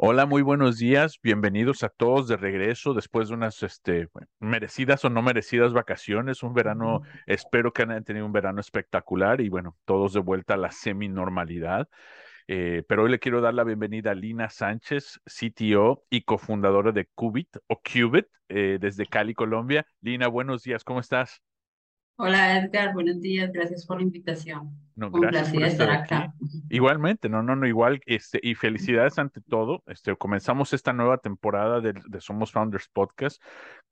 Hola, muy buenos días. Bienvenidos a todos de regreso después de unas este, merecidas o no merecidas vacaciones. Un verano, espero que hayan tenido un verano espectacular y bueno, todos de vuelta a la semi-normalidad. Eh, pero hoy le quiero dar la bienvenida a Lina Sánchez, CTO y cofundadora de Qubit o Qubit eh, desde Cali, Colombia. Lina, buenos días, ¿cómo estás? Hola Edgar, buenos días, gracias por la invitación. No, Un gracias por placer estar estar aquí. acá. Igualmente, no, no, no, igual, este, y felicidades ante todo. Este, comenzamos esta nueva temporada de, de Somos Founders Podcast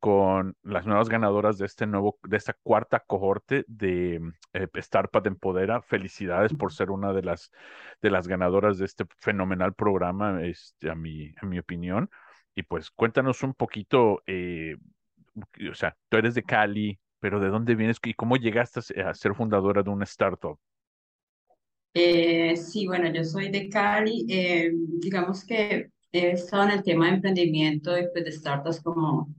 con las nuevas ganadoras de este nuevo, de esta cuarta cohorte de eh, Startup Empodera. Felicidades por ser una de las, de las ganadoras de este fenomenal programa, este, a mi, a mi opinión. Y pues cuéntanos un poquito, eh, o sea, tú eres de Cali, pero ¿de dónde vienes y cómo llegaste a se- a ser fundadora de una startup? Eh, sí, bueno, yo soy de Cali. eh, digamos que he estado en el tema de emprendimiento y pues, de startups como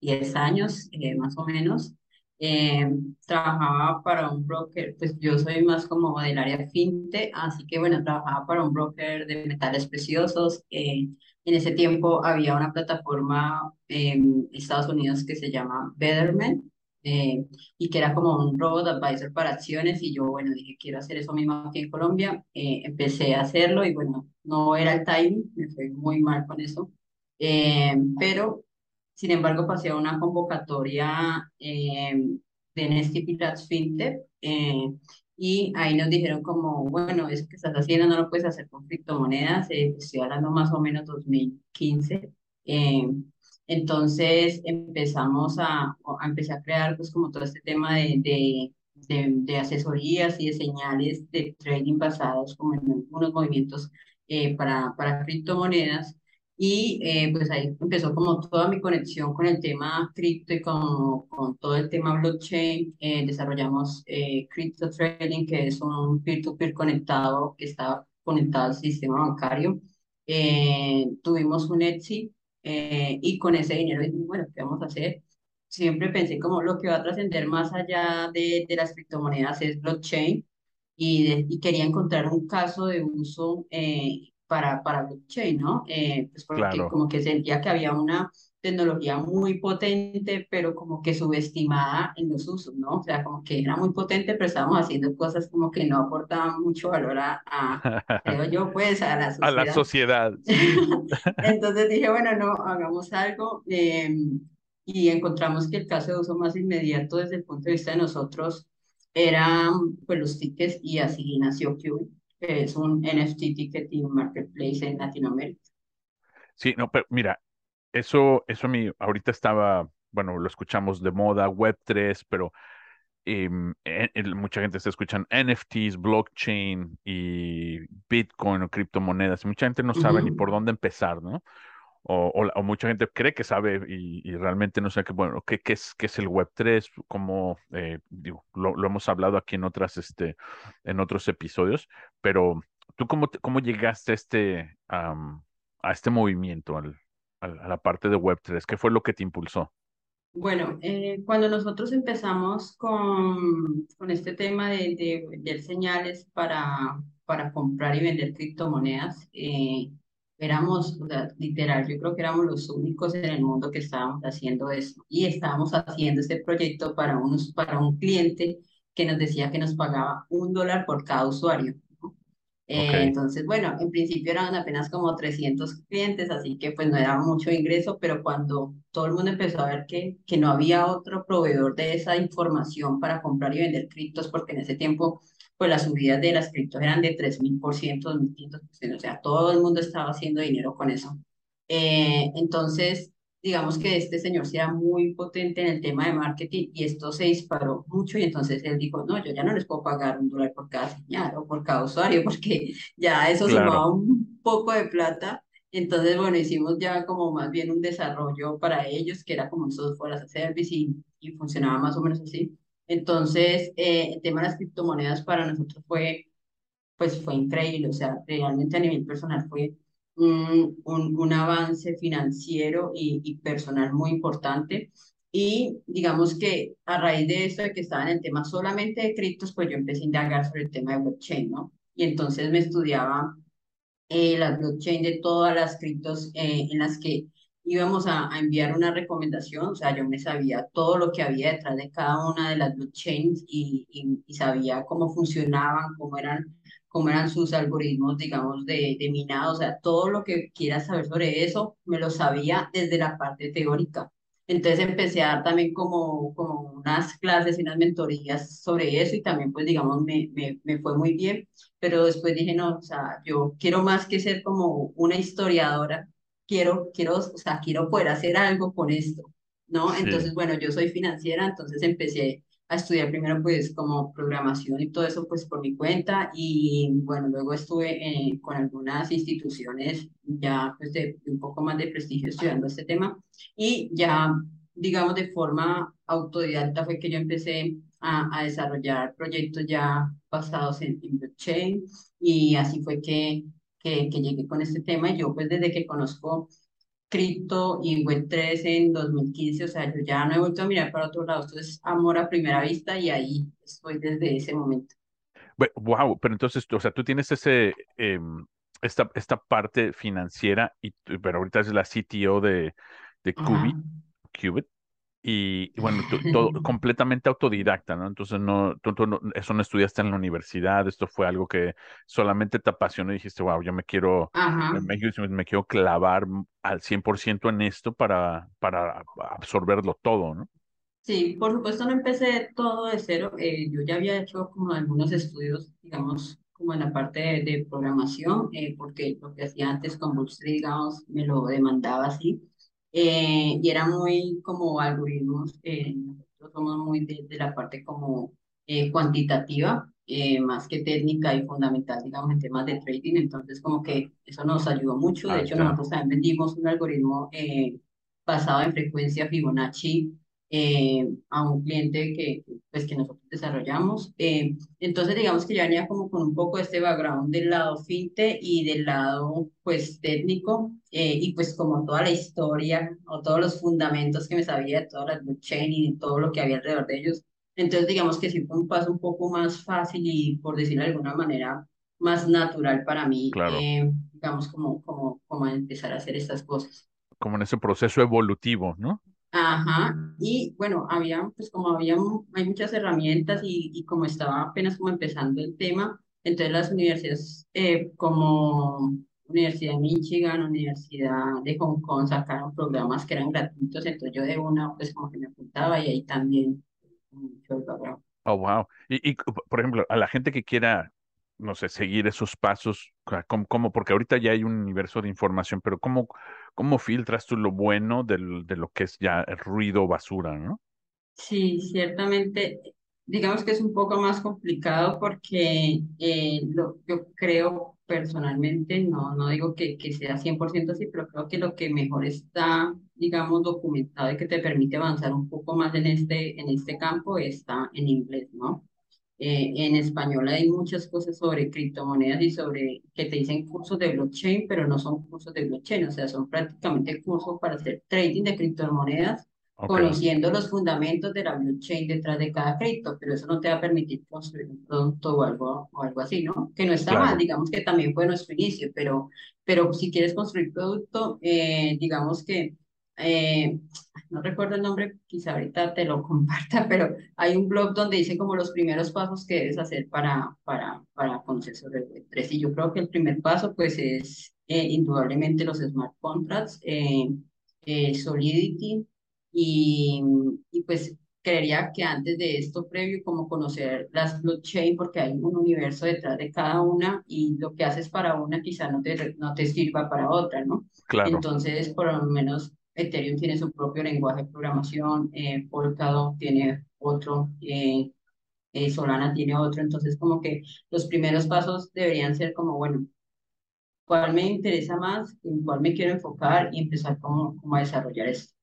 10 años, eh, más o menos. Eh, trabajaba para un broker, pues yo soy más como del área fintech, así que bueno, trabajaba para un broker de metales preciosos. eh, en ese tiempo había una plataforma en Estados Unidos que se llama Betterment. Eh, y que era como un robot advisor para acciones y yo, bueno, dije, quiero hacer eso mismo aquí en Colombia. Eh, empecé a hacerlo y bueno, no era el timing, me fue muy mal con eso. Eh, pero sin embargo, pasé a una convocatoria eh, de Nesty Pilots FinTech eh, y ahí nos dijeron como, bueno, eso que estás haciendo no lo puedes hacer con criptomonedas, eh, estoy hablando más o menos 2015. Entonces empezamos a, a empecé a crear pues como todo este tema de, de, de, de asesorías y de señales de trading basados como en algunos movimientos eh, para, para criptomonedas. Y eh, pues ahí empezó como toda mi conexión con el tema cripto y con, con todo el tema blockchain. Eh, desarrollamos eh, Crypto Trading, que es un peer-to-peer conectado que está conectado al sistema bancario. Eh, tuvimos un Etsy eh, y con ese dinero dijimos, bueno, ¿qué vamos a hacer? Siempre pensé como lo que va a trascender más allá de, de las criptomonedas es blockchain y, de- y quería encontrar un caso de uso eh, para, para blockchain, ¿no? Eh, pues porque Claro. como que sentía que había una tecnología muy potente, pero como que subestimada en los usos, ¿no? O sea, como que era muy potente, pero estábamos haciendo cosas como que no aportaban mucho valor a, a, creo yo, pues, a la A la sociedad. sociedad. Entonces dije, bueno, no, hagamos algo. eh, y encontramos que el caso de uso más inmediato desde el punto de vista de nosotros eran pues, los tickets y así nació Qubit, que es un NFT ticketing marketplace en Latinoamérica. Sí, no, pero mira, eso, eso a mí ahorita estaba, bueno, lo escuchamos de moda, Web3, pero em, en- en- mucha gente está escuchando NFTs, blockchain y Bitcoin o criptomonedas. Mucha gente no sabe ni por dónde empezar, ¿no? O, o, mucha gente cree que sabe y, y realmente no sabe qué, bueno, qué, qué es, qué es el Web3, cómo, eh, digo, lo, lo hemos hablado aquí en otras, este, en otros episodios, pero ¿tú cómo, te- cómo llegaste a este, a este movimiento, al- a la parte de Web3? ¿Qué fue lo que te impulsó? Bueno, eh, cuando nosotros empezamos con, con este tema de, de señales para, para comprar y vender criptomonedas, eh, éramos, o sea, literal, yo creo que éramos los únicos en el mundo que estábamos haciendo eso. Y estábamos haciendo este proyecto para, unos, para un cliente que nos decía que nos pagaba un dólar por cada usuario. Eh, entonces, bueno, en principio eran apenas como 300 clientes, así que pues no era mucho ingreso, pero cuando todo el mundo empezó a ver que, que no había otro proveedor de esa información para comprar y vender criptos, porque en ese tiempo pues las subidas de las criptos eran de 3.000%, 2.500%, o sea, todo el mundo estaba haciendo dinero con eso. Eh, entonces, digamos que este señor sí era muy potente en el tema de marketing y esto se disparó mucho y entonces él dijo, no, yo ya no les puedo pagar un dólar por cada señal o por cada usuario porque ya eso Claro, sumaba un poco de plata. Entonces, bueno, hicimos ya como más bien un desarrollo para ellos, que era como un software as a service y, y funcionaba más o menos así. Entonces, eh, el tema de las criptomonedas para nosotros fue pues fue increíble, o sea, realmente a nivel personal fue un, un, un avance financiero y, y personal muy importante. Y digamos que a raíz de esto, de que estaba en el tema solamente de criptos, pues yo empecé a indagar sobre el tema de blockchain, ¿no? Y entonces me estudiaba eh, la blockchain de todas las criptos eh, en las que íbamos a, a, enviar una recomendación, o sea, yo me sabía todo lo que había detrás de cada una de las blockchains y, y, y sabía cómo funcionaban, cómo eran, cómo eran sus algoritmos, digamos, de, de minado, o sea, todo lo que quieras saber sobre eso, me lo sabía desde la parte teórica. Entonces empecé a dar también como, como unas clases y unas mentorías sobre eso y también pues digamos me, me, me fue muy bien pero después dije, no, o sea, yo quiero más que ser como una historiadora, quiero, quiero, o sea, quiero poder hacer algo con esto, ¿no? sí. Entonces, bueno, yo soy financiera, entonces empecé a estudiar primero pues como programación y todo eso pues por mi cuenta. Y bueno, luego estuve eh, con algunas instituciones ya pues de, de un poco más de prestigio estudiando este tema. Y ya digamos de forma autodidacta fue que yo empecé a, a desarrollar proyectos ya basados en, en blockchain. Y así fue que, que, que, llegué con este tema. Y yo pues desde que conozco cripto y Web3 en 2015, o sea, yo ya no he vuelto a mirar para otro lado, esto es amor a primera vista y ahí estoy desde ese momento. Wow, pero entonces, o sea, tú tienes ese, em, esta, esta parte financiera, y, pero ahorita es la CTO de, de. Qubit, Qubit, y, y bueno, todo completamente autodidacta, ¿no? Entonces, no, tú, tú no- eso no estudiaste en la universidad, esto fue algo que solamente te apasionó y dijiste, wow, yo me quiero, me, quiero me quiero clavar al 100% en esto para, para absorberlo todo, ¿no? Sí, por supuesto no empecé todo de cero. eh, yo ya había hecho como algunos estudios, digamos, como en la parte de, de programación, eh, porque lo que hacía antes con Bootstrap, digamos, me lo demandaba así. Eh, y era muy como algoritmos, eh, nosotros somos muy de, de la parte como eh, cuantitativa, eh, más que técnica y fundamental, digamos, en temas de trading. Entonces, como que eso nos ayudó mucho. De Ah, hecho, nosotros también vendimos un algoritmo eh, basado en frecuencia Fibonacci eh, a un cliente que, pues, que nosotros desarrollamos. Eh, entonces, digamos que ya venía como con un poco este background del lado finte y del lado, pues, técnico, eh, y pues como toda la historia o todos los fundamentos que me sabía de todas las blockchain y de todo lo que había alrededor de ellos. Entonces, digamos que sí fue un paso un poco más fácil y, por decirlo de alguna manera, más natural para mí, Claro, eh, digamos, como, como, como empezar a hacer estas cosas. como en ese proceso evolutivo, ¿no? Ajá, y bueno, había, pues como había, hay muchas herramientas y, y como estaba apenas como empezando el tema, entonces las universidades eh, como Universidad de Michigan, Universidad de Hong Kong sacaron programas que eran gratuitos, entonces yo de una pues como que me apuntaba y ahí también. Oh, wow. Y, y, por ejemplo, a la gente que quiera, no sé, seguir esos pasos, ¿cómo, cómo- porque ahorita ya hay un universo de información, pero ¿cómo, cómo filtras tú lo bueno del, de lo que es ya ruido basura, ¿no? Sí, ciertamente, digamos que es un poco más complicado porque eh, lo, yo creo personalmente, no, no digo que, que sea 100% así, pero creo que lo que mejor está, digamos, documentado y que te permite avanzar un poco más en este, en este campo está en inglés, ¿no? Eh, en español hay muchas cosas sobre criptomonedas y sobre que te dicen cursos de blockchain, pero no son cursos de blockchain, o sea, son prácticamente cursos para hacer trading de criptomonedas, Ok, conociendo los fundamentos de la blockchain detrás de cada cripto, pero eso no te va a permitir construir un producto o algo, o algo así, ¿no? Que no está mal, claro. digamos que también fue nuestro inicio, pero, pero si quieres construir producto, eh, digamos que... eh, no recuerdo el nombre, quizá ahorita te lo comparta, pero hay un blog donde dice como los primeros pasos que debes hacer para, para, para conocer sobre el Web3. Y yo creo que el primer paso pues es eh, indudablemente los smart contracts, eh, eh, Solidity y, y pues creería que antes de esto previo como conocer las blockchain porque hay un universo detrás de cada una y lo que haces para una quizá no te, no te sirva para otra, ¿no? Claro. Entonces, por lo menos Ethereum tiene su propio lenguaje de programación, eh, Polkadot tiene otro, eh, eh, Solana tiene otro, entonces como que los primeros pasos deberían ser como, bueno, ¿cuál me interesa más? ¿En cuál me quiero enfocar? Y empezar como, como a desarrollar esto.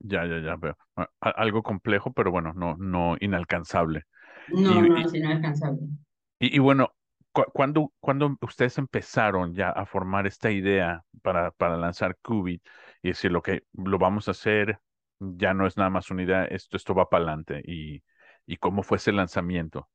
Ya, ya, ya veo. Algo complejo, pero bueno, no, no inalcanzable. No, no, es inalcanzable. Y, y bueno, ¿Cuándo, cuando ustedes empezaron ya a formar esta idea para, para lanzar Qubit y decir, que lo vamos a hacer, ya no es nada más una idea, esto, esto va para adelante? ¿Y, ¿Y cómo fue ese lanzamiento?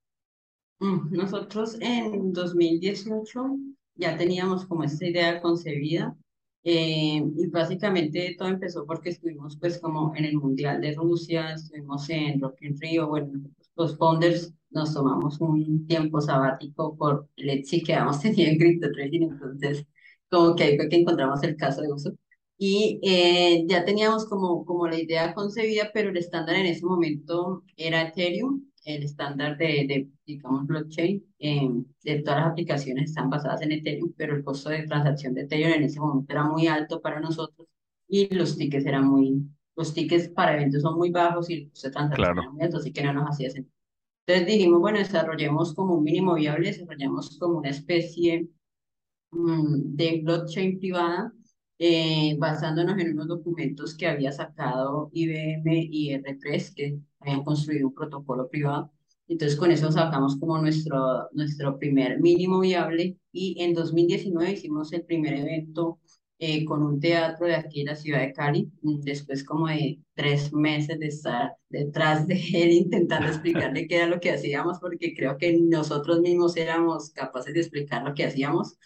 Mm, nosotros en 2018 ya teníamos como esta idea concebida eh, y básicamente todo empezó porque estuvimos pues como en el Mundial de Rusia, estuvimos en Rock in Rio, bueno, los founders nos tomamos un tiempo sabático por el Etsy que habíamos tenido en Crypto Trading, entonces como que ahí fue que encontramos el caso de uso. Y eh, ya teníamos como, como la idea concebida, pero el estándar en ese momento era Ethereum, el estándar de, de digamos, blockchain. Eh, de todas las aplicaciones están basadas en Ethereum, pero el costo de transacción de Ethereum en ese momento era muy alto para nosotros y los tickets eran muy, los tickets para eventos son muy bajos y el costo de transacción era muy alto, así que no nos hacía sentido. Entonces dijimos, bueno, desarrollemos como un mínimo viable, desarrollamos como una especie mm, de blockchain privada eh, basándonos en unos documentos que había sacado IBM y R3, que habían construido un protocolo privado. Entonces con eso sacamos como nuestro, nuestro primer mínimo viable y en 2019 hicimos el primer evento eh, con un teatro de aquí la ciudad de Cali, mm, después como de tres meses de estar detrás de él intentando explicarle qué era lo que hacíamos, porque creo que nosotros mismos éramos capaces de explicar lo que hacíamos.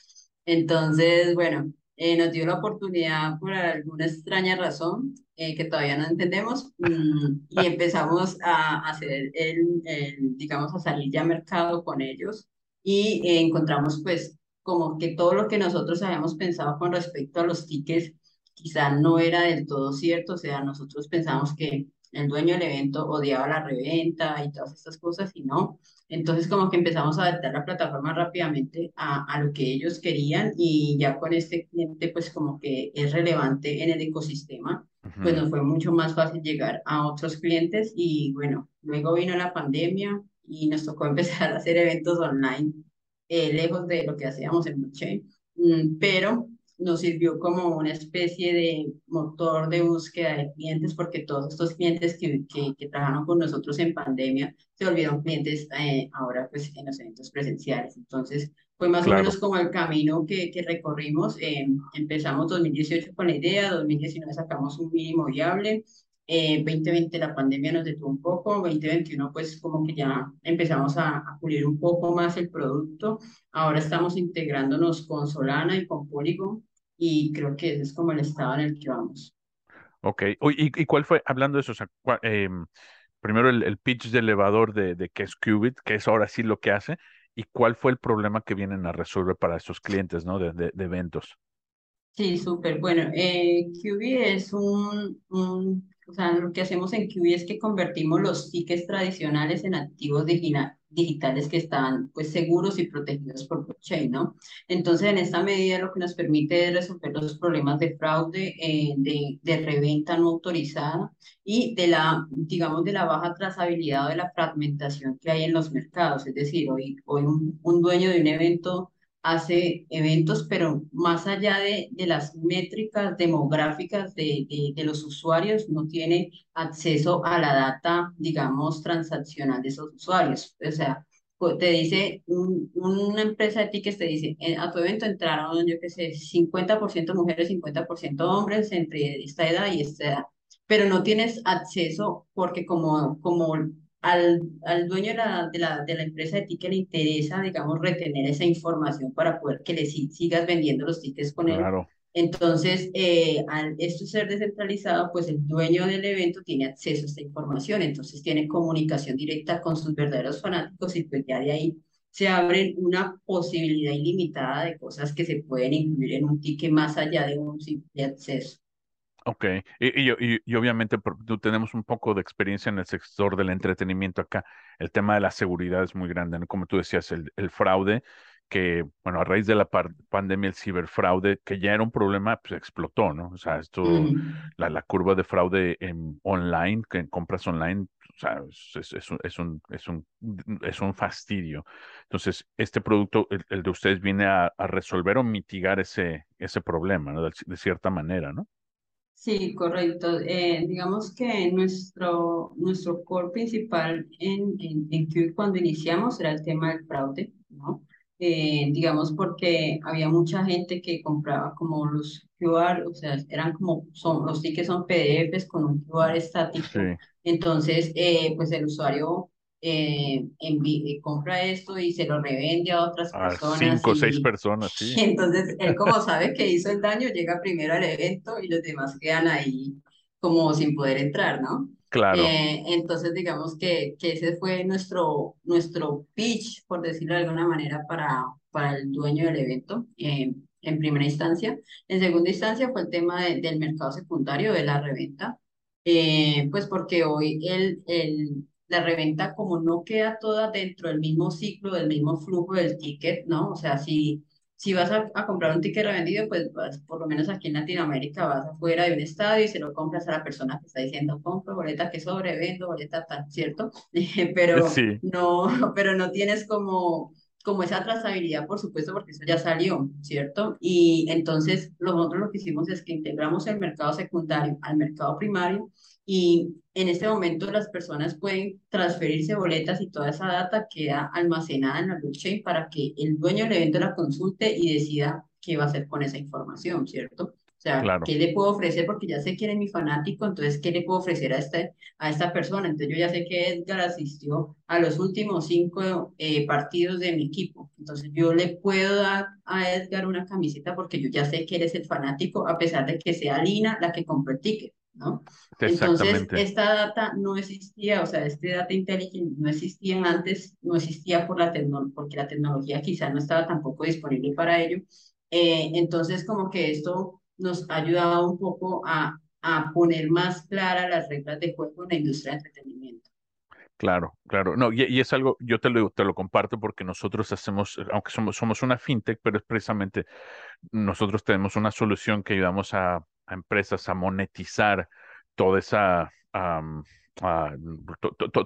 Entonces, bueno, eh, nos dio la oportunidad por alguna extraña razón eh, que todavía no entendemos mm, y empezamos a hacer el, el, digamos, a salir ya a mercado con ellos y encontramos pues como que todo lo que nosotros habíamos pensado con respecto a los tickets quizá no era del todo cierto, o sea, nosotros pensamos que el dueño del evento odiaba la reventa y todas estas cosas y no. Entonces como que empezamos a adaptar la plataforma rápidamente a, a lo que ellos querían y ya con este cliente pues como que es relevante en el ecosistema, pues nos fue mucho más fácil llegar a otros clientes y bueno, luego vino la pandemia y nos tocó empezar a hacer eventos online eh, lejos de lo que hacíamos en blockchain, mm, pero nos sirvió como una especie de motor de búsqueda de clientes porque todos estos clientes que, que, que trabajaron con nosotros en pandemia se volvieron clientes eh, ahora pues en los eventos presenciales. Entonces fue más o menos como el camino que, que recorrimos. Eh, empezamos 2018 con la idea, 2019 sacamos un mínimo viable, eh, 2020 la pandemia nos detuvo un poco, 2021 pues como que ya empezamos a, a, pulir un poco más el producto. Ahora estamos integrándonos con Solana y con Polygon y creo que ese es como el estado en el que vamos. Ok, ¿y, y cuál fue, hablando de eso, o sea, eh, primero el, el, pitch de elevador de, de qué es Qubit, que es ahora sí lo que hace, y cuál fue el problema que vienen a resolver para esos clientes, ¿no? De, de, de eventos. Sí, súper. Bueno, eh, Qubit es un, un o sea, lo que hacemos en QB es que convertimos los tickets tradicionales en activos digitales que están pues seguros y protegidos por blockchain, ¿no? Entonces, en esta medida lo que nos permite es resolver los problemas de fraude, eh, de, de reventa no autorizada y de la, digamos, de la baja trazabilidad o de la fragmentación que hay en los mercados. Es decir, hoy, hoy un, un dueño de un evento hace eventos, pero más allá de, de las métricas demográficas de, de, los usuarios, no tiene acceso a la data, digamos, transaccional de esos usuarios. O sea, te dice, una empresa de tickets te dice, eh, a tu evento entraron, yo qué sé, 50% mujeres, 50% hombres entre esta edad y esta edad, pero no tienes acceso porque como, como al, al dueño de la, de, la, de la empresa de ticket le interesa, digamos, retener esa información para poder que le sigas vendiendo los tickets con él. Entonces, eh, al esto ser descentralizado, pues el dueño del evento tiene acceso a esta información, entonces tiene comunicación directa con sus verdaderos fanáticos y pues ya de ahí se abre una posibilidad ilimitada de cosas que se pueden incluir en un ticket más allá de un simple acceso. Ok, y, y, y, obviamente tú tenemos un poco de experiencia en el sector del entretenimiento acá. El tema de la seguridad es muy grande, ¿no? Como tú decías, el, el fraude, que, bueno, a raíz de la pandemia, el ciberfraude, que ya era un problema, pues explotó, ¿no? O sea, esto, la, la curva de fraude en online, que en compras online, o sea, es, es, un, es, un, es, un, es un fastidio. Entonces, este producto, el, de ustedes, viene a, a, resolver o mitigar ese, ese problema, ¿no? de cierta manera, ¿no? Sí, correcto. Eh, digamos que nuestro, nuestro core principal en, en, en cuando iniciamos era el tema del fraude, ¿no? Eh, digamos porque había mucha gente que compraba como los QR, o sea, eran como, son, los tickets son PDFs con un QR estático. Entonces, eh, pues el usuario eh, eh, compra esto y se lo revende a otras personas. Cinco o seis personas, sí. Entonces él como sabe que hizo el daño, llega primero al evento y los demás quedan ahí como sin poder entrar, ¿no? Claro. Eh, entonces digamos que, que ese fue nuestro, nuestro pitch, por decirlo de alguna manera, para, para el dueño del evento. en primera instancia. En segunda instancia fue el tema del mercado secundario, de la reventa, pues porque hoy el, el, la reventa como no queda toda dentro del mismo ciclo, del mismo flujo del ticket, ¿no? O sea, si, si vas a, comprar un ticket revendido, pues por lo menos aquí en Latinoamérica vas afuera de un estadio y se lo compras a la persona que está diciendo, compro boleta que sobrevendo, boleta tal, ¿cierto? pero, no, pero no tienes como como esa trazabilidad, por supuesto, porque eso ya salió, ¿cierto? Y entonces nosotros lo que hicimos es que integramos el mercado secundario al mercado primario y en este momento las personas pueden transferirse boletas y toda esa data queda almacenada en la blockchain para que el dueño del evento la consulte y decida qué va a hacer con esa información, ¿cierto? O sea, ¿qué le puedo ofrecer? Porque ya sé quién es mi fanático, entonces, ¿qué le puedo ofrecer a, este, a esta persona? Entonces, yo ya sé que Edgar asistió a los últimos cinco eh, partidos de mi equipo. Entonces, yo le puedo dar a Edgar una camiseta porque yo ya sé que él es el fanático, a pesar de que sea Lina la que compró el ticket. ¿No? Entonces, esta data no existía, o sea, este data intelligence no existía antes, no existía por la porque la tecnología quizá no estaba tampoco disponible para ello. Eh, entonces, como que esto nos ha ayudado un poco a, a poner más claras las reglas de juego en la industria de entretenimiento. Claro, claro. No, y, es algo, yo te lo, te lo comparto porque nosotros hacemos, aunque somos, somos una fintech, pero es precisamente, nosotros tenemos una solución que ayudamos a a empresas a monetizar toda esa,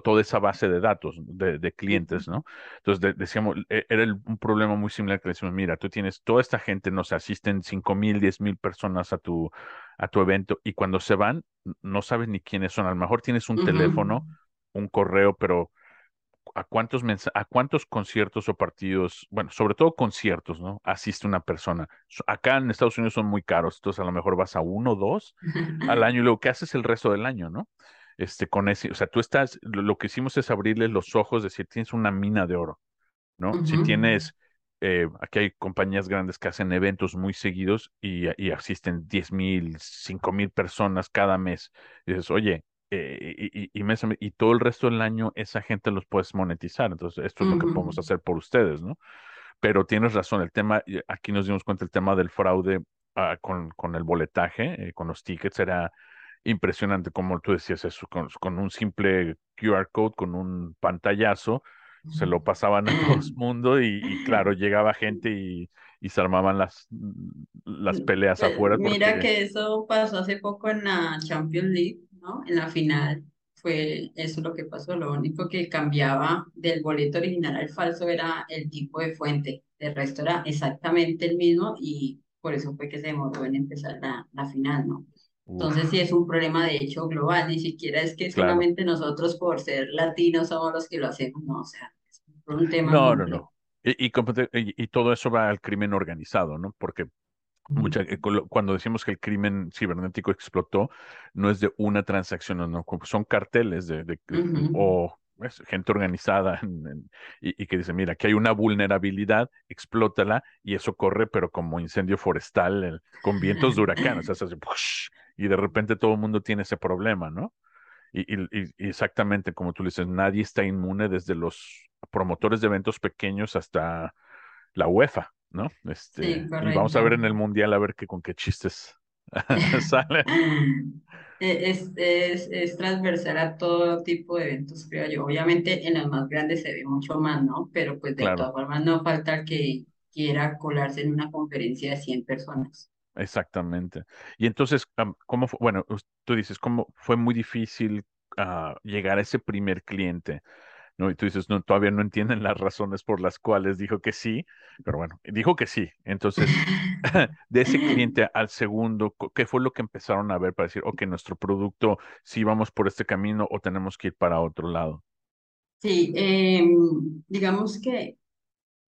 toda esa base de datos de, clientes, ¿no? Entonces decíamos, e, era un problema muy similar que decimos, mira, tú tienes toda esta gente, no sé, asisten cinco mil, diez mil personas a tu, a tu evento y cuando se van, no sabes ni quiénes son. A lo mejor tienes un teléfono, un correo, pero a cuántos a cuántos conciertos o partidos, bueno, sobre todo conciertos, ¿no? Asiste una persona. Acá en Estados Unidos son muy caros, entonces a lo mejor vas a uno o dos al año y luego, ¿qué haces el resto del año, no? Este, con ese, o sea, tú estás, lo, que hicimos es abrirles los ojos, decir, tienes una mina de oro, ¿no? Si tienes, eh, aquí hay compañías grandes que hacen eventos muy seguidos y, y asisten 10 mil, 5 mil personas cada mes. Y dices, oye, eh, y, y, todo el resto del año esa gente los puedes monetizar. Entonces, esto es lo que podemos hacer por ustedes, ¿no? Pero tienes razón, el tema, aquí nos dimos cuenta, el tema del fraude ah, con, con, el boletaje, eh, con los tickets, era impresionante, como tú decías, eso, con, un simple QR code, con un pantallazo, se lo pasaban a todo el mundo y, claro, llegaba gente y, y, se armaban las, las peleas afuera. Mira que eso pasó hace poco en la Champions League ¿no? En la final fue eso lo que pasó, lo único que cambiaba del boleto original al falso era el tipo de fuente, el resto era exactamente el mismo y por eso fue que se demoró en empezar la, la final, ¿no? Entonces sí es un problema de hecho global, ni siquiera es que solamente nosotros por ser latinos somos los que lo hacemos, no, o sea, es un tema. No, no, no. Y, y, y, todo eso va al crimen organizado, ¿no? Porque Mucha, eh, cuando decimos que el crimen cibernético explotó, no es de una transacción, no, son carteles de, o gente organizada y, que dice, mira, que hay una vulnerabilidad, explótala y eso corre, pero como incendio forestal, con vientos de huracán, o sea, se hace, y de repente todo el mundo tiene ese problema, ¿no? Y, y, exactamente como tú dices, nadie está inmune desde los promotores de eventos pequeños hasta la UEFA, ¿no? Este, y vamos a ver en el mundial a ver qué con qué chistes salen. E, es, es, es, transversal a todo tipo de eventos, creo yo. Obviamente en los más grandes se ve mucho más, ¿no? Pero pues de todas formas no falta que, quiera colarse en una conferencia de 100 personas. Exactamente. Y entonces, ¿cómo fue? Bueno, tú dices, ¿cómo fue muy difícil uh, llegar a ese primer cliente? ¿No? Y tú dices, no, todavía no entienden las razones por las cuales dijo que sí, pero bueno, dijo que sí. Entonces, de ese cliente al segundo, ¿qué fue lo que empezaron a ver para decir, ok, nuestro producto, sí vamos por este camino o tenemos que ir para otro lado? Sí, eh, digamos que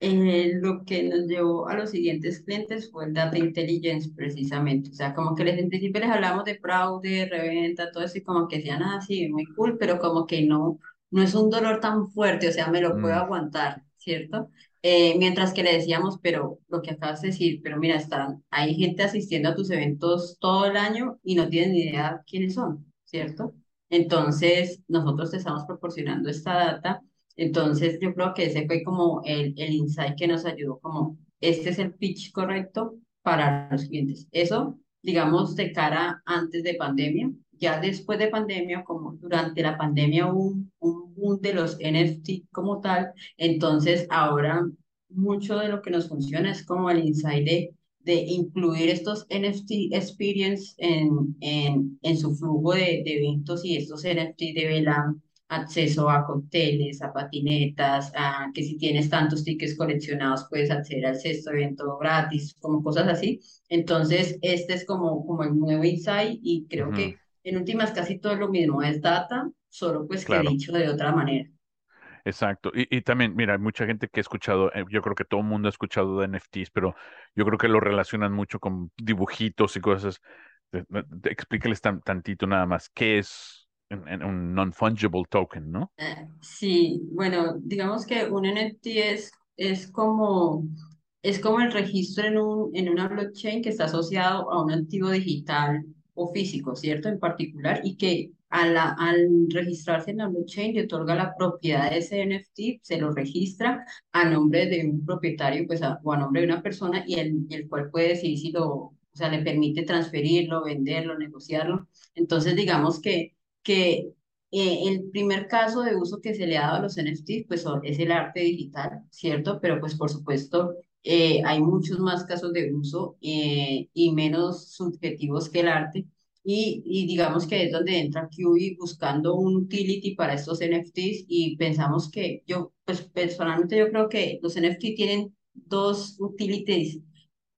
eh, lo que nos llevó a los siguientes clientes fue el Data Intelligence precisamente. O sea, como que les, en principio les hablamos de fraude, reventa, todo eso y como que decían, ah, sí, muy cool, pero como que no, no es un dolor tan fuerte, o sea, me lo puedo mm. aguantar, ¿cierto? Eh, mientras que le decíamos, pero lo que acabas de decir, pero mira, están, hay gente asistiendo a tus eventos todo el año y no tienen ni idea quiénes son, ¿cierto? Entonces, nosotros te estamos proporcionando esta data entonces, yo creo que ese fue como el, el insight que nos ayudó, como este es el pitch correcto para los clientes. Eso, digamos, de cara antes de pandemia. Ya después de pandemia, como durante la pandemia hubo un, un boom de los NFT como tal, entonces ahora mucho de lo que nos funciona es como el insight de, de incluir estos NFT experience en, en, en su flujo de, de eventos y estos NFT de VLAN acceso a cócteles, a patinetas, a que si tienes tantos tickets coleccionados puedes acceder al sexto evento gratis, como cosas así. Entonces, este es como, como el nuevo insight y creo que en últimas casi todo lo mismo es data, solo pues que dicho de otra manera. Exacto. Y, y, también, mira, hay mucha gente que ha escuchado, eh, yo creo que todo el mundo ha escuchado de NFTs, pero yo creo que lo relacionan mucho con dibujitos y cosas. Explícales tan, tantito nada más, ¿qué es en, un non-fungible token, ¿no? Eh, sí, bueno, digamos que un NFT es, es como es como el registro en, un, en una blockchain que está asociado a un activo digital o físico, ¿cierto? En particular, y que al, al registrarse en la blockchain le otorga la propiedad de ese NFT, se lo registra a nombre de un propietario pues o a nombre de una persona y el, el cual puede decidir si lo, o sea, le permite transferirlo, venderlo, negociarlo. Entonces, digamos que que eh, el primer caso de uso que se le ha dado a los NFTs pues es el arte digital, ¿cierto? Pero pues por supuesto eh, hay muchos más casos de uso eh, y menos subjetivos que el arte. Y, y, digamos que es donde entra QI buscando un utility para estos NFTs y pensamos que yo, pues personalmente yo creo que los NFT tienen dos utilities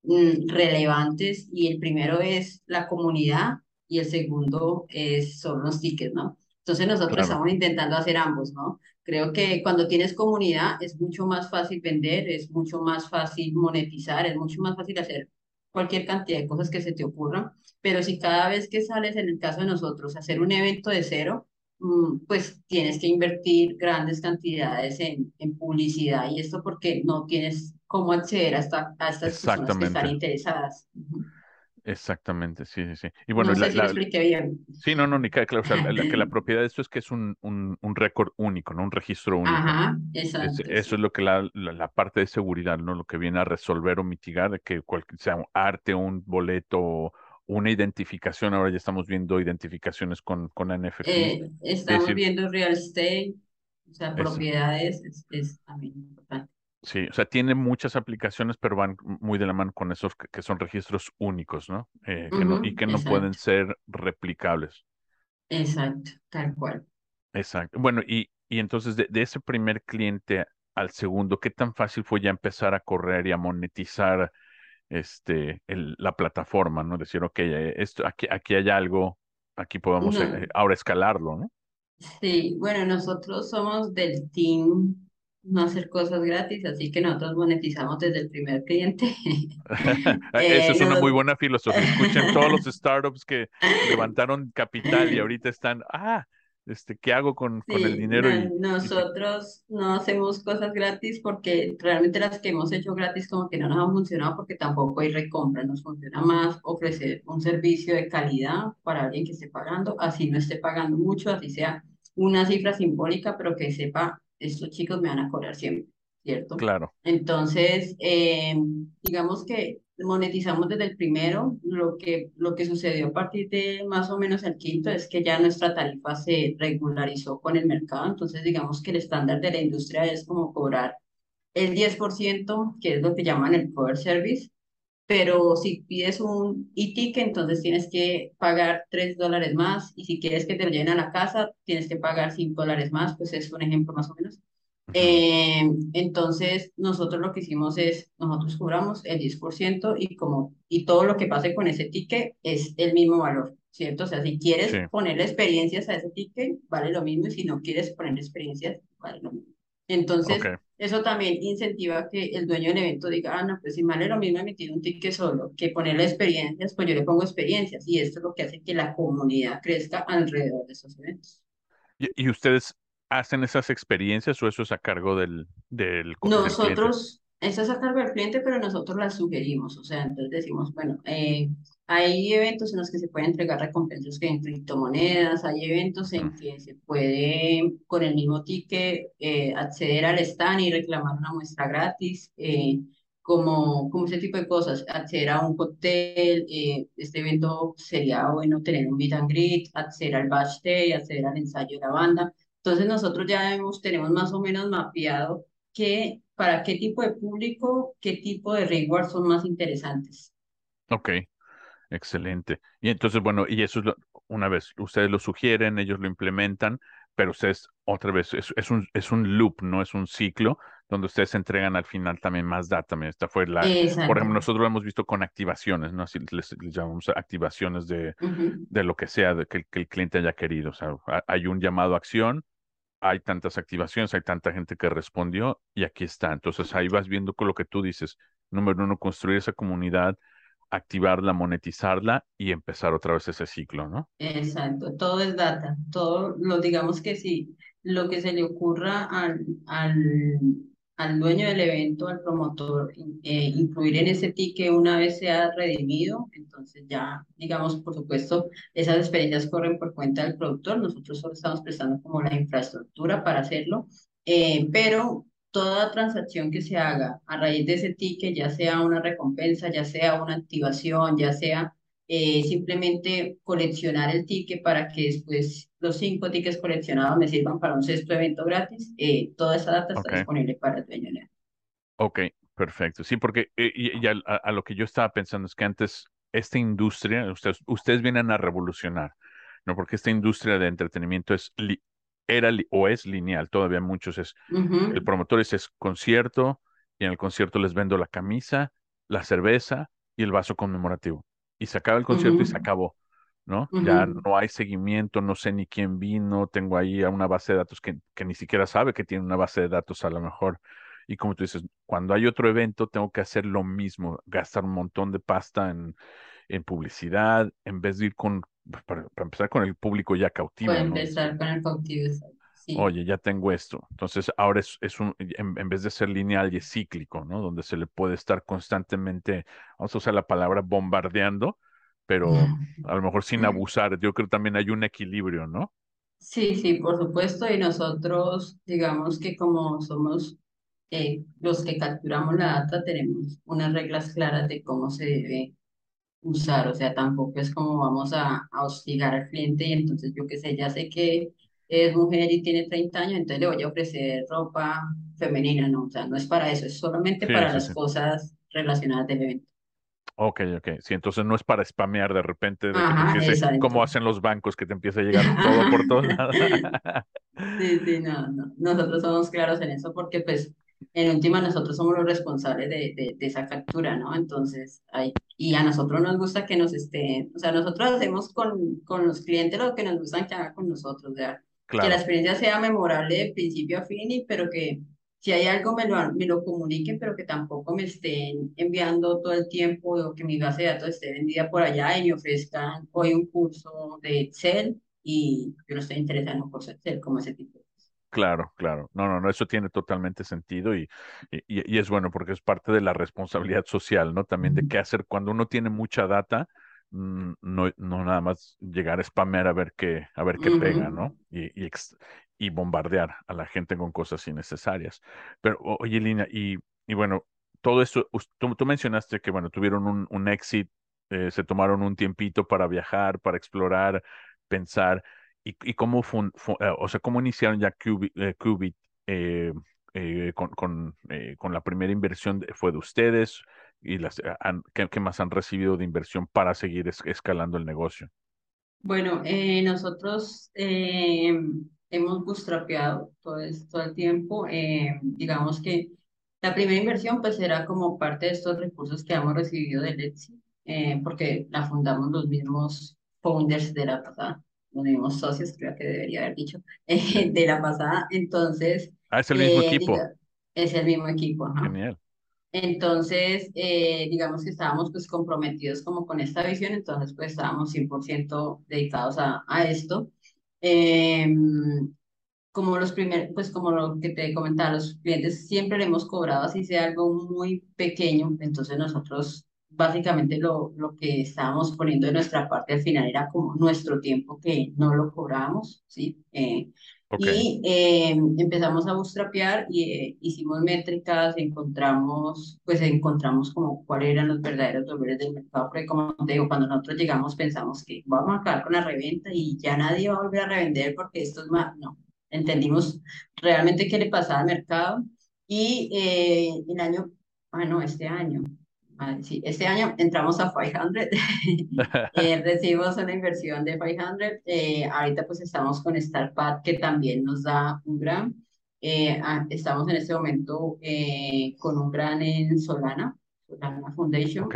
mm, relevantes y el primero es la comunidad y el segundo es, son los tickets, ¿no? Entonces nosotros estamos intentando hacer ambos, ¿no? Creo que cuando tienes comunidad es mucho más fácil vender, es mucho más fácil monetizar, es mucho más fácil hacer cualquier cantidad de cosas que se te ocurran, pero si cada vez que sales, en el caso de nosotros, hacer un evento de cero, mm, pues tienes que invertir grandes cantidades en, en publicidad y esto porque no tienes cómo acceder a, esta, a estas personas que están interesadas. Exactamente, sí, sí, sí. Y bueno, no sé si lo expliqué bien. Sí, no, no, ni claro. O sea, la, que la propiedad de esto es que es un, un, un récord único, ¿no? Un registro único. Ajá, exacto. eso es lo que la, la, parte de seguridad, ¿no? Lo que viene a resolver o mitigar de que cualquier, sea un arte, un boleto, una identificación. Ahora ya estamos viendo identificaciones con, con NFT. Eh, estamos viendo real estate, o sea, propiedades, es, es también importante. Sí, o sea, tiene muchas aplicaciones, pero van muy de la mano con esos que, son registros únicos, ¿no? Eh, que no y que no pueden ser replicables. Exacto, tal cual. Exacto. Bueno, y, y entonces de, ese primer cliente al segundo, ¿qué tan fácil fue ya empezar a correr y a monetizar este, el, la plataforma, ¿no? Decir, ok, eh, esto, aquí, aquí hay algo, aquí podemos eh, ahora escalarlo, ¿no? Sí, bueno, nosotros somos del team no hacer cosas gratis, así que nosotros monetizamos desde el primer cliente. Esa es una muy buena filosofía. Escuchen todos los startups que levantaron capital y ahorita están, ah, este, ¿qué hago con, con el dinero? y, nosotros no hacemos cosas gratis porque realmente las que hemos hecho gratis como que no nos han funcionado porque tampoco hay recompra. Nos funciona más ofrecer un servicio de calidad para alguien que esté pagando, así no esté pagando mucho, así sea una cifra simbólica, pero que sepa estos chicos me van a cobrar siempre, ¿cierto? Claro. Entonces, eh, digamos que monetizamos desde el primero, lo que, lo que sucedió a partir de más o menos el quinto es que ya nuestra tarifa se regularizó con el mercado, entonces digamos que el estándar de la industria es como cobrar el 10%, que es lo que llaman el cover service, pero si pides un e-ticket, entonces tienes que pagar 3 dólares más, y si quieres que te lo lleven a la casa, tienes que pagar 5 dólares más, pues es un ejemplo más o menos. Eh, entonces, nosotros lo que hicimos es, nosotros cobramos el 10% y, como, y todo lo que pase con ese ticket es el mismo valor, ¿cierto? O sea, si quieres ponerle experiencias a ese ticket, vale lo mismo, y si no quieres poner experiencias, vale lo mismo. Entonces, eso también incentiva que el dueño del evento diga, ah, no, pues si vale lo mismo emitir un ticket solo que ponerle experiencias, pues yo le pongo experiencias, y esto es lo que hace que la comunidad crezca alrededor de esos eventos. y ustedes hacen esas experiencias o eso es a cargo del, del, Nosotros, eso es a cargo del cliente, pero nosotros las sugerimos. O sea, entonces decimos, bueno, eh, hay eventos en los que se pueden entregar recompensas en criptomonedas, hay eventos en que se puede, con el mismo ticket, eh, acceder al stand y reclamar una muestra gratis. Eh, como, como ese tipo de cosas, acceder a un hotel, este evento sería bueno tener un meet and greet, acceder al batch day, acceder al ensayo de la banda, entonces nosotros ya hemos, tenemos más o menos mapeado que para qué tipo de público, qué tipo de rewards son más interesantes. Ok, excelente. Y entonces, bueno, y eso es una vez, ustedes lo sugieren, ellos lo implementan, pero ustedes, otra vez, es, es, un, es un loop, no es un ciclo, donde ustedes entregan al final también más data. Esta fue la, por ejemplo, nosotros lo hemos visto con activaciones, ¿no? Así les, llamamos activaciones de, de lo que sea de que, que, el cliente haya querido. O sea, hay un llamado a acción, hay tantas activaciones, hay tanta gente que respondió y aquí está. Entonces ahí vas viendo con lo que tú dices. Número uno, construir esa comunidad, activarla, monetizarla y empezar otra vez ese ciclo, ¿no? Exacto, todo es data, todo lo digamos que sí, lo que se le ocurra al, al al dueño del evento, al promotor, eh, incluir en ese ticket una vez sea redimido, entonces ya, digamos, por supuesto, esas experiencias corren por cuenta del productor, nosotros solo estamos prestando como la infraestructura para hacerlo, eh, pero toda transacción que se haga a raíz de ese ticket, ya sea una recompensa, ya sea una activación, ya sea eh, simplemente coleccionar el ticket para que después los cinco tickets coleccionados me sirvan para un sexto evento gratis. Eh, toda esa data está disponible para el dueño Ok, perfecto. Sí, porque eh, y, a, lo que yo estaba pensando es que antes esta industria, ustedes, ustedes vienen a revolucionar, ¿no? Porque esta industria de entretenimiento es era o es lineal, todavía muchos es, el promotor es, es concierto y en el concierto les vendo la camisa, la cerveza y el vaso conmemorativo y se acaba el concierto y se acabó, ¿no? Ya no hay seguimiento, no sé ni quién vino, tengo ahí a una base de datos que, que ni siquiera sabe que tiene una base de datos a lo mejor. Y como tú dices, cuando hay otro evento, tengo que hacer lo mismo, gastar un montón de pasta en, en publicidad, en vez de ir con, pues, para, empezar con el público ya cautivo. Para empezar con el cautivo, Oye, ya tengo esto. Entonces, ahora es, es un, en, vez de ser lineal y es cíclico, ¿no? Donde se le puede estar constantemente, vamos a usar la palabra bombardeando, pero a lo mejor sin abusar. Yo creo que también hay un equilibrio, ¿no? Sí, sí, por supuesto. Y nosotros, digamos que como somos eh, los que capturamos la data, tenemos unas reglas claras de cómo se debe usar. O sea, tampoco es como vamos a, a hostigar al cliente y entonces yo qué sé, ya sé que es mujer y tiene 30 años, entonces le voy a ofrecer ropa femenina, no, o sea, no es para eso, es solamente para las cosas relacionadas del evento. Ok, ok. Sí, entonces no es para spamear de repente, de que como hacen los bancos, que te empieza a llegar todo por todos lados. sí, sí, no, no. Nosotros somos claros en eso porque, pues, en última, nosotros somos los responsables de, de, de esa captura, ¿no? Entonces, hay, y a nosotros nos gusta que nos estén, o sea, nosotros hacemos con, con los clientes lo que nos gusta que hagan con nosotros, ¿verdad? Que la experiencia sea memorable de principio a fin, pero que si hay algo me lo, me lo comuniquen, pero que tampoco me estén enviando todo el tiempo o que mi base de datos esté vendida por allá y me ofrezcan hoy un curso de Excel y yo no estoy interesado en un curso de Excel como ese tipo. Claro, claro. No, no, no, eso tiene totalmente sentido y, y, y, es bueno porque es parte de la responsabilidad social, ¿no? También de qué hacer cuando uno tiene mucha data, no, no nada más llegar a spamear a ver qué, a ver qué pega, ¿no? Y, y, bombardear a la gente con cosas innecesarias. Pero, oye, Lina, y, y bueno, todo eso, tú, tú, mencionaste que, bueno, tuvieron un, un exit, eh, se tomaron un tiempito para viajar, para explorar, pensar, y, y cómo, fun, eh, o sea, cómo iniciaron ya Qubit, eh, eh, con, con, con, la primera inversión fue de ustedes y las, ¿qué, más han recibido de inversión para seguir escalando el negocio? Bueno, nosotros hemos bootstrapeado todo, todo el tiempo. digamos que la primera inversión pues era como parte de estos recursos que hemos recibido de Etsy, porque la fundamos los mismos founders de la pasada los mismos socios, creo que debería haber dicho, de la pasada. Entonces... Ah, es el mismo eh, equipo. es el mismo equipo. Genial. Entonces, eh, digamos que estábamos pues comprometidos como con esta visión, entonces pues estábamos 100% dedicados a, a esto. Em, como los primeros, pues como lo que te comentaba, los clientes siempre le hemos cobrado así sea algo muy pequeño, entonces nosotros básicamente lo, lo que estábamos poniendo de nuestra parte al final era como nuestro tiempo que no lo cobrábamos, ¿sí? Eh, Y eh, empezamos a bootstrapear y eh, hicimos métricas, encontramos, pues encontramos como cuáles eran los verdaderos dolores del mercado, porque como te digo, cuando nosotros llegamos pensamos que vamos a acabar con la reventa y ya nadie va a volver a revender porque esto es más, no, entendimos realmente qué le pasaba al mercado y el año, ah no, este año, sí, este año entramos a 500, eh, recibimos una inversión de 500, eh, ahorita pues estamos con StarPad que también nos da un gran, eh, estamos en este momento con un gran en Solana, Solana Foundation,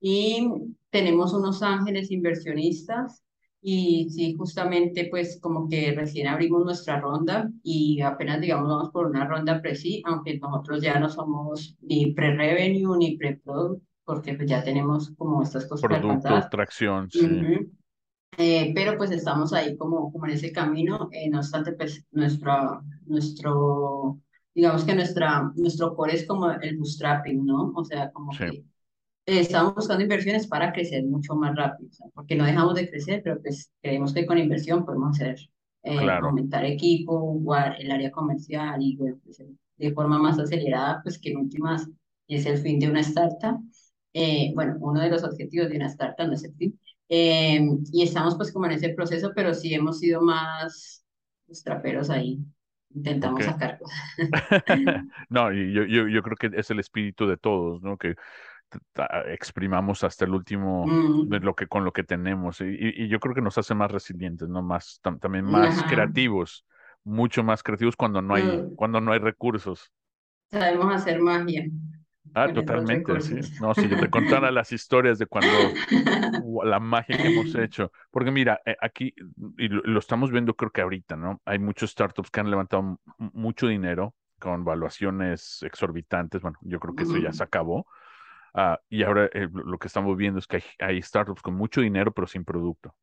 y tenemos unos ángeles inversionistas y sí, justamente pues como que recién abrimos nuestra ronda y apenas digamos vamos por una ronda pre aunque nosotros ya no somos ni pre-revenue ni pre-product, porque pues ya tenemos como estas cosas. Productos, tracción, sí. eh, pero pues estamos ahí como, como en ese camino, eh, no obstante pues nuestro, nuestro, digamos que nuestra, nuestro core es como el bootstrapping, ¿no? O sea, como que estamos buscando inversiones para crecer mucho más rápido, porque no dejamos de crecer, pero pues creemos que con inversión podemos hacer, eh, aumentar equipo, el área comercial y bueno, pues, de forma más acelerada, pues que en últimas es el fin de una startup. Eh, bueno, uno de los objetivos de una startup no es el fin. Eh, y estamos pues como en ese proceso, pero sí hemos sido más traperos ahí. Intentamos sacar cosas. no, yo, yo, yo creo que es el espíritu de todos, ¿no? Que exprimamos hasta el último mm. de lo que con lo que tenemos y, y, yo creo que nos hace más resilientes no más también más creativos mucho más creativos cuando no hay mm. cuando no hay recursos. Sabemos hacer magia ah totalmente sí. no si yo te contara las historias de cuando la magia que hemos hecho porque mira eh, aquí y lo, estamos viendo creo que ahorita no hay muchos startups que han levantado mucho dinero con valuaciones exorbitantes bueno yo creo que eso ya se acabó Ah, y ahora eh, lo que estamos viendo es que hay, startups con mucho dinero pero sin producto,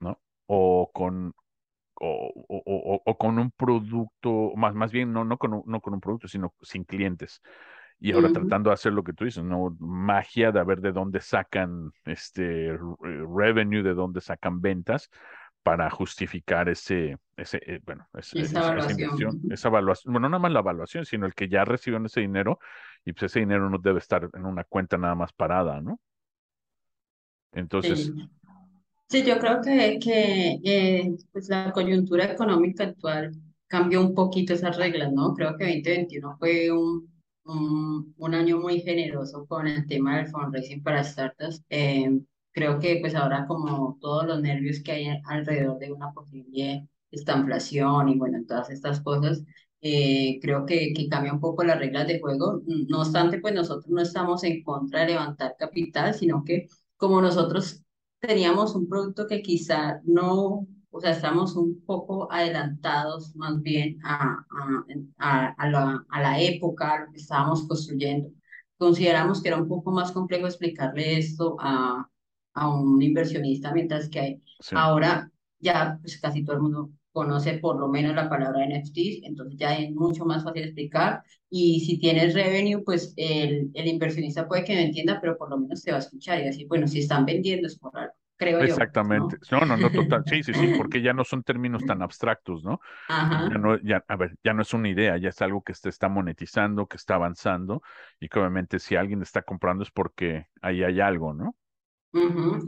¿no? O con, o, o, con un producto, más, más bien no, no, con un, no con un producto, sino sin clientes. Y ahora tratando de hacer lo que tú dices, ¿no? Magia de ver de dónde sacan este revenue, de dónde sacan ventas para justificar ese, ese eh, bueno, esa, inversión, esa evaluación, bueno, no nada más la evaluación, sino el que ya recibió ese dinero y pues ese dinero no debe estar en una cuenta nada más parada, ¿no? Entonces... Sí, yo creo que, que eh, pues la coyuntura económica actual cambió un poquito esas reglas, ¿no? Creo que 2021 fue un, un, un año muy generoso con el tema del fundraising para startups. Eh, creo que pues ahora como todos los nervios que hay alrededor de una posible estanflación y bueno, todas estas cosas, eh, creo que, que cambia un poco las reglas de juego. No obstante, pues nosotros no estamos en contra de levantar capital, sino que como nosotros teníamos un producto que quizá no, o sea, estamos un poco adelantados más bien a, a, a, la, a la época, a lo que estábamos construyendo. Consideramos que era un poco más complejo explicarle esto a, a un inversionista, mientras que ahora ya pues, casi todo el mundo conoce por lo menos la palabra NFTs, entonces ya es mucho más fácil explicar. Y si tienes revenue, pues el, el inversionista puede que no entienda, pero por lo menos te va a escuchar y decir, bueno, si están vendiendo es por algo. Creo Exactamente. Yo, ¿no? no, no, total. Sí, sí, sí, porque ya no son términos tan abstractos, ¿no? Ajá. Ya no, ya, a ver, ya no es una idea, ya es algo que se está monetizando, que está avanzando y que obviamente si alguien está comprando es porque ahí hay algo, ¿no?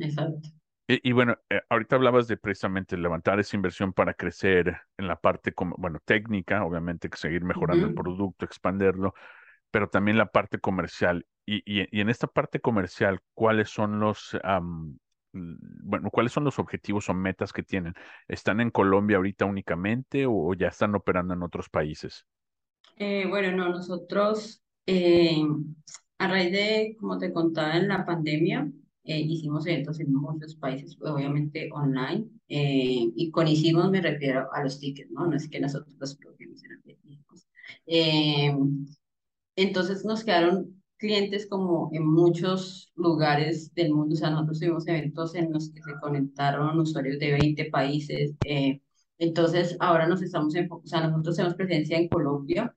Exacto. Y, bueno, eh, ahorita hablabas de precisamente levantar esa inversión para crecer en la parte, como, bueno, técnica, obviamente que seguir mejorando el producto, expanderlo, pero también la parte comercial. Y, y, en esta parte comercial, ¿cuáles son los, bueno, cuáles son los objetivos o metas que tienen? ¿Están en Colombia ahorita únicamente o, ya están operando en otros países? Eh, bueno, no, nosotros eh, a raíz de, como te contaba, en la pandemia, eh, hicimos eventos en muchos países, obviamente online, eh, y con hicimos me refiero a los tickets, ¿no? No es que nosotros los produjimos en eh, entonces nos quedaron clientes como en muchos lugares del mundo, o sea, nosotros tuvimos eventos en los que se conectaron usuarios de 20 países, eh, entonces ahora nos estamos enfocando, o sea, nosotros tenemos presencia en Colombia,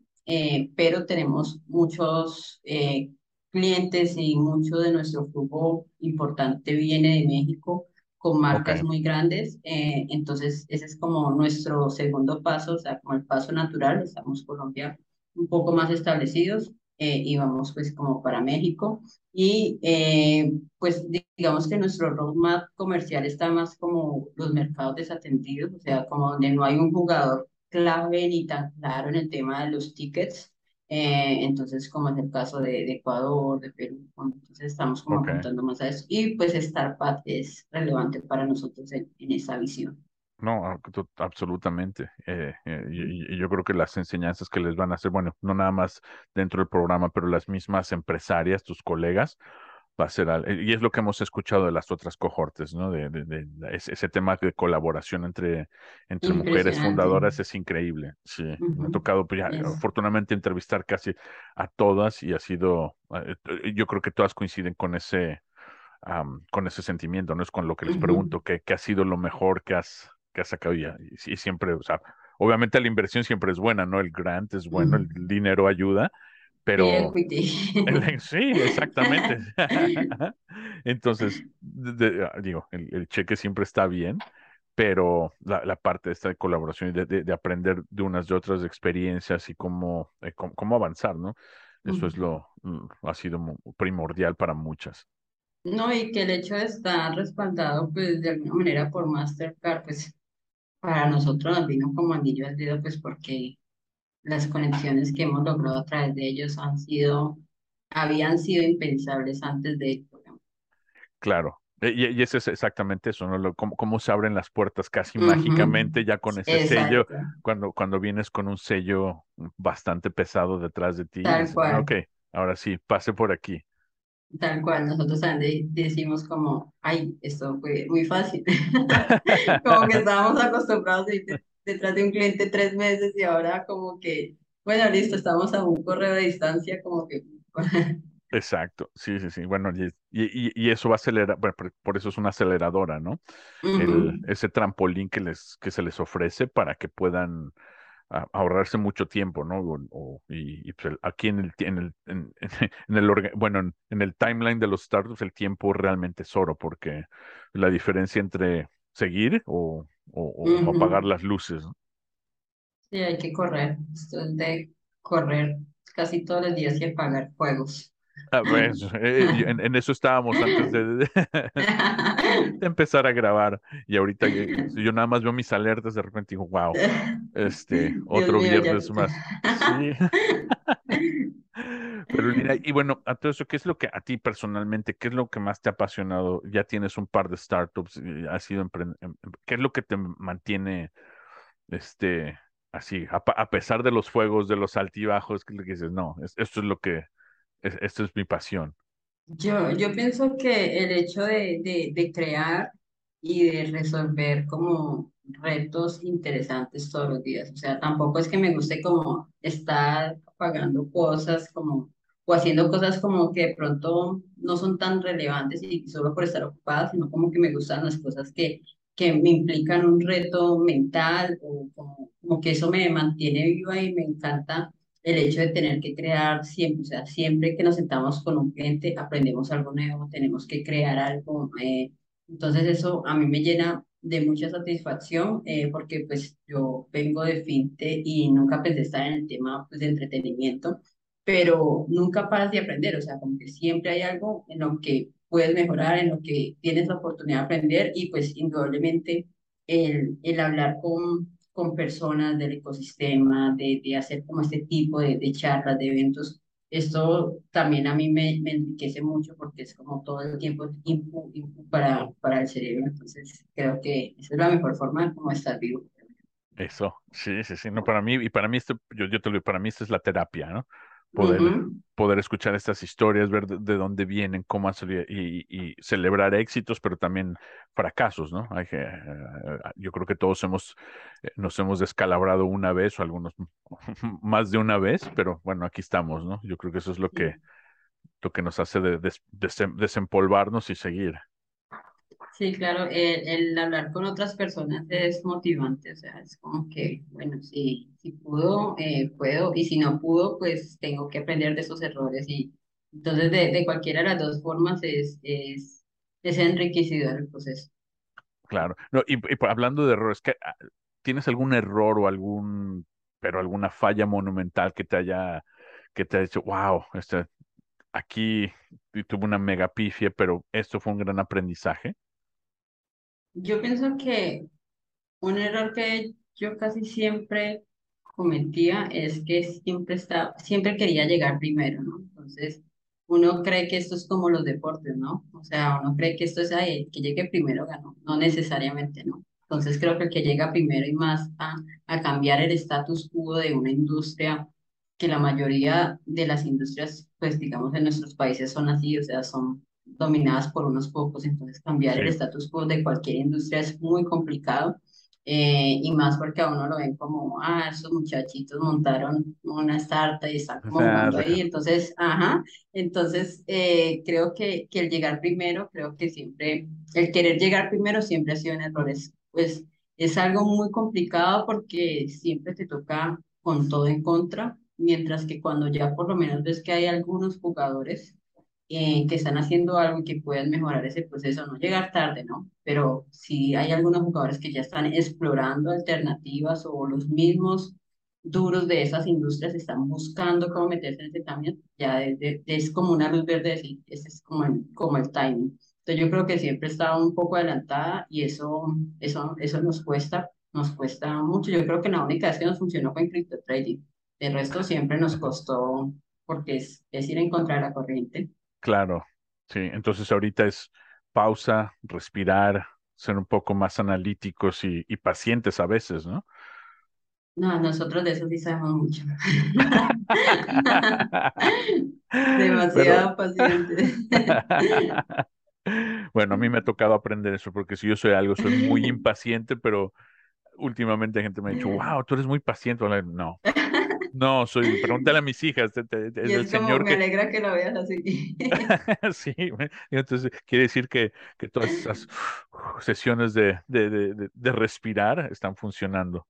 pero tenemos muchos clientes y mucho de nuestro flujo importante viene de México con marcas muy grandes. Eh, entonces, ese es como nuestro segundo paso, o sea, como el paso natural. Estamos Colombia un poco más establecidos eh, y vamos pues como para México. Y eh, pues digamos que nuestro roadmap comercial está más como los mercados desatendidos, o sea, como donde no hay un jugador clave ni tan claro en el tema de los tickets. Eh, entonces, como es el caso de, Ecuador, de Perú, entonces estamos como apuntando más a eso. Y pues Startup es relevante para nosotros en, esa visión. No, absolutamente. Eh, eh, y, yo creo que las enseñanzas que les van a hacer, bueno, no nada más dentro del programa, pero las mismas empresarias, tus colegas, va a ser, y es lo que hemos escuchado de las otras cohortes, ¿no? De, de, ese, tema de colaboración entre, entre mujeres fundadoras es increíble. Sí, me ha tocado, pues, afortunadamente, entrevistar casi a todas y ha sido, eh, eh, yo creo que todas coinciden con ese, con ese sentimiento, ¿no? Es con lo que les pregunto, ¿qué, ha sido lo mejor que has, que has sacado? Y, y, siempre, o sea, obviamente la inversión siempre es buena, ¿no? El grant es bueno, el dinero ayuda, pero sí, exactamente. Entonces, ah, digo, el, cheque siempre está bien, pero la, parte de esta colaboración y de, aprender de unas y otras experiencias y cómo, eh, cómo, avanzar, ¿no? Eso es lo, mm, ha sido primordial para muchas. No, y que el hecho de estar respaldado, pues, de alguna manera por Mastercard, pues, para nosotros nos vino como anillo al dedo, pues, porque las conexiones que hemos logrado a través de ellos han sido, habían sido impensables antes de Claro. E, y, y eso es exactamente eso, ¿no? cómo, se abren las puertas casi mágicamente ya con ese sello, cuando, cuando vienes con un sello bastante pesado detrás de ti. Tal cual. Ok, ahora sí, pase por aquí. Tal cual, nosotros decimos como, ay, esto fue muy fácil. como que estábamos acostumbrados a detrás de un cliente tres meses y ahora como que, bueno, listo, estamos a un correo de distancia, como que... Exacto, sí, sí, sí. Bueno, y, y, y eso va a acelerar, bueno, por, eso es una aceleradora, ¿no? El, ese trampolín que, les, que se les ofrece para que puedan ahorrarse mucho tiempo, ¿no? O, y, pues aquí en el, en el, en, el bueno, en, el timeline de los startups el tiempo realmente es oro, porque la diferencia entre seguir o o, apagar las luces. Sí, hay que correr. Esto es de correr casi todos los días y apagar fuegos. Ah, pues, eh, en, eso estábamos antes de, empezar a grabar. Y ahorita yo nada más veo mis alertas, de repente digo, wow, este, otro viernes más. Sí. Pero y bueno, a todo eso, ¿qué es lo que a ti personalmente, qué es lo que más te ha apasionado? Ya tienes un par de startups, has sido em, em, ¿qué es lo que te mantiene, este, así, a, pesar de los fuegos, de los altibajos, que dices, no, esto es lo que, esto es mi pasión? Yo, yo pienso que el hecho de, de, de crear y de resolver como retos interesantes todos los días. O sea, tampoco es que me guste como estar pagando cosas como o haciendo cosas como que de pronto no son tan relevantes y solo por estar ocupada, sino como que me gustan las cosas que, que me implican un reto mental o como, como que eso me mantiene viva y me encanta el hecho de tener que crear siempre, o sea, siempre que nos sentamos con un cliente aprendemos algo nuevo, tenemos que crear algo. Eh, entonces eso a mí me llena de mucha satisfacción eh, porque pues yo vengo de finte y nunca pensé estar en el tema pues, de entretenimiento, pero nunca paras de aprender, o sea, como que siempre hay algo en lo que puedes mejorar, en lo que tienes la oportunidad de aprender y pues indudablemente el, el hablar con, con personas del ecosistema, de, de hacer como este tipo de, de charlas, de eventos, esto también a mí me, me, enriquece mucho porque es como todo el tiempo input, para, para el cerebro. Entonces, creo que esa es la mejor forma como estar vivo. Eso, sí, sí, sí, no, para mí, y para mí esto, yo, yo te lo digo, para mí esto es la terapia, ¿no? Poder, poder escuchar estas historias, ver de, dónde vienen, cómo han salido y, y, celebrar éxitos, pero también fracasos, ¿no? Hay que, eh, yo creo que todos hemos, eh, nos hemos descalabrado una vez o algunos más de una vez, pero bueno, aquí estamos, ¿no? Yo creo que eso es lo que, lo que nos hace de, desempolvarnos y seguir. Sí, claro, el, el, hablar con otras personas es motivante, o sea, es como que, bueno, si, si pudo, eh, puedo, y si no pudo, pues tengo que aprender de esos errores. Y entonces, de, de cualquiera de las dos formas, es, es, es enriquecedor el proceso. Claro, no, y, y hablando de errores, ah, ¿tienes algún error o algún, pero alguna falla monumental que te haya, que te haya dicho, wow, este, aquí tuve una mega pifia, pero esto fue un gran aprendizaje? Yo pienso que un error que yo casi siempre cometía es que siempre, está, siempre quería llegar primero, ¿no? Entonces, uno cree que esto es como los deportes, ¿no? O sea, uno cree que esto es ahí, que llegue primero ganó, no necesariamente, ¿no? Entonces creo que el que llega primero y más a, a cambiar el status quo de una industria, que la mayoría de las industrias, pues digamos en nuestros países son así, o sea, son dominadas por unos pocos, entonces cambiar el status quo de cualquier industria es muy complicado. Eh, y más porque a uno lo ven como, ah, esos muchachitos montaron una startup y están como jugando ahí, entonces, ajá, entonces eh, creo que, que el llegar primero, creo que siempre, el querer llegar primero siempre ha sido un error, es, pues es algo muy complicado porque siempre te toca con todo en contra, mientras que cuando ya por lo menos ves que hay algunos jugadores eh, que están haciendo algo y que puedan mejorar ese proceso, no llegar tarde, ¿no? Pero si hay algunos jugadores que ya están explorando alternativas o los mismos duros de esas industrias están buscando cómo meterse en ese cambio, ya es como una luz verde decir, ese es como el, como el timing. Entonces yo creo que siempre está un poco adelantada y eso, eso, eso nos cuesta, nos cuesta mucho. Yo creo que la única vez que nos funcionó fue en crypto trading. El resto siempre nos costó porque es, es ir a encontrar la corriente. Claro, sí. Entonces ahorita es pausa, respirar, ser un poco más analíticos y, y pacientes a veces, ¿no? No, nosotros de eso sí sabemos mucho. Demasiado pacientes. bueno, a mí me ha tocado aprender eso, porque si yo soy algo, soy muy impaciente, pero últimamente gente me ha dicho, wow, tú eres muy paciente. No, no, soy, pregúntale a mis hijas. Es, y es como, señor me alegra que lo veas así. sí, entonces quiere decir que, que todas esas sesiones de, de, de, de respirar están funcionando.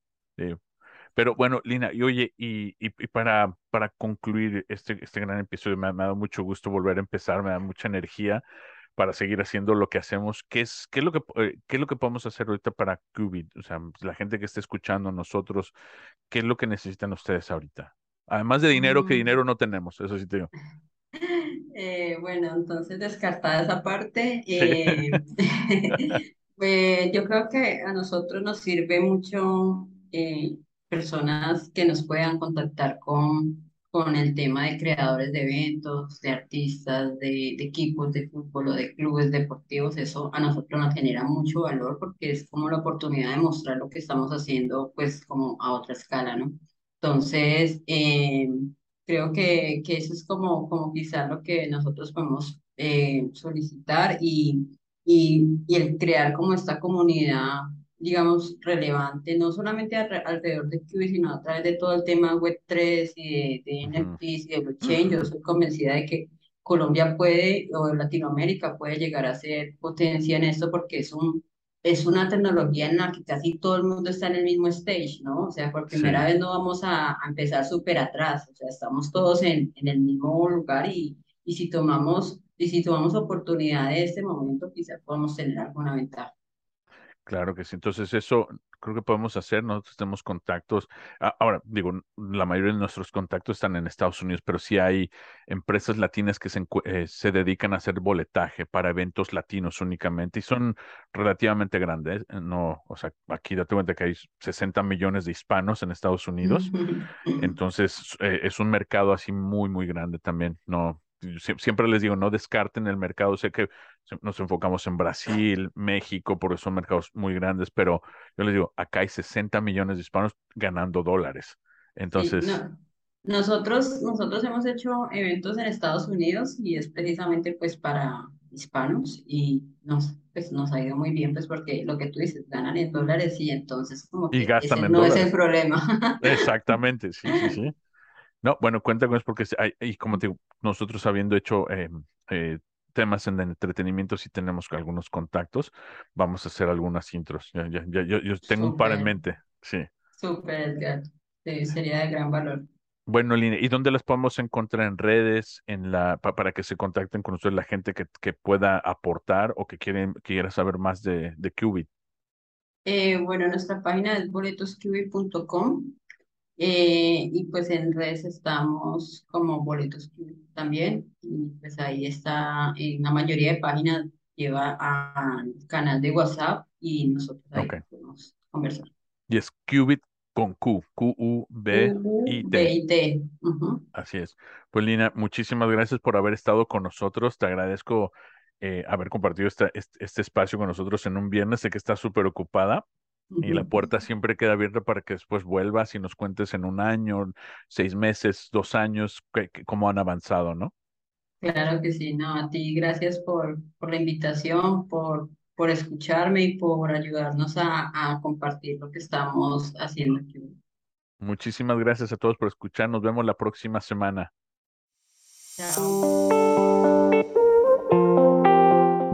Pero bueno, Lina, y oye, y, y, para, para concluir este, este gran episodio, me, me ha dado mucho gusto volver a empezar, me da mucha energía para seguir haciendo lo que hacemos. ¿Qué es, qué es, lo, que, eh, qué es lo que podemos hacer ahorita para Qubit? O sea, la gente que esté escuchando nosotros, ¿qué es lo que necesitan ustedes ahorita? Además de dinero, que mm. dinero no tenemos, eso sí te digo. Eh, bueno, entonces descartada esa parte. Eh, yo creo que a nosotros nos sirve mucho personas que nos puedan contactar con con el tema de creadores de eventos, de artistas, de, equipos de fútbol o de clubes deportivos, eso a nosotros nos genera mucho valor porque es como la oportunidad de mostrar lo que estamos haciendo pues como a otra escala, ¿no? Entonces, eh, creo que, que eso es como, como quizás lo que nosotros podemos eh, solicitar y, y, y el crear como esta comunidad digamos, relevante, no solamente alrededor de Qubit, sino a través de todo el tema Web3 y de, NFTs y de blockchain. Yo soy convencida de que Colombia puede, o Latinoamérica puede llegar a ser potencia en esto porque es un es una tecnología en la que casi todo el mundo está en el mismo stage, ¿no? O sea, por primera vez no vamos a, empezar súper atrás, o sea, estamos todos en, en el mismo lugar y, y si tomamos y si tomamos oportunidad de este momento, quizás podamos tener alguna ventaja. Claro que sí. Entonces, eso creo que podemos hacer. Nosotros tenemos contactos. Ahora, digo, la mayoría de nuestros contactos están en Estados Unidos, pero sí hay empresas latinas que se, eh, se dedican a hacer boletaje para eventos latinos únicamente y son relativamente grandes. ¿eh? No, o sea, aquí date cuenta que hay 60 millones de hispanos en Estados Unidos. Entonces, eh, es un mercado así muy, muy grande también. No, siempre les digo, no descarten el mercado. Sé que nos enfocamos en Brasil, México, porque son mercados muy grandes, pero yo les digo, acá hay 60 millones de hispanos ganando dólares. Entonces... Nosotros, nosotros hemos hecho eventos en Estados Unidos y es precisamente pues para hispanos y nos, pues, nos ha ido muy bien pues porque lo que tú dices, ganan en dólares y entonces como que ese no es el problema. Exactamente, sí, sí, sí. No, bueno, cuenta con eso porque hay, y como te digo, nosotros habiendo hecho eh, eh, temas en entretenimiento, si tenemos algunos contactos, vamos a hacer algunas intros. Ya, ya, ya yo, tengo un par en mente, sí. Súper, Edgar. Sí, sería de gran valor. Bueno, Lina, ¿y dónde las podemos encontrar en redes, en la, para que se contacten con ustedes la gente que, que pueda aportar o que quieren, quiera saber más de, de Qubit? Eh, bueno, nuestra página es boletosqubit.com eh, y pues en redes estamos como boletos también. Y pues ahí está, en la mayoría de páginas lleva al canal de WhatsApp y nosotros ahí podemos conversar. Y es Qubit con Q, Q-U-B-I-T. Así es. Pues Lina, muchísimas gracias por haber estado con nosotros. Te agradezco eh, haber compartido este, este, espacio con nosotros en un viernes. Sé que estás súper ocupada, y la puerta siempre queda abierta para que después vuelvas y nos cuentes en un año, seis meses, dos años, cómo han avanzado, ¿no? Claro que sí, no, a ti gracias por, por la invitación, por, por escucharme y por ayudarnos a, a compartir lo que estamos haciendo aquí. Muchísimas gracias a todos por escuchar. Nos vemos la próxima semana. Chao.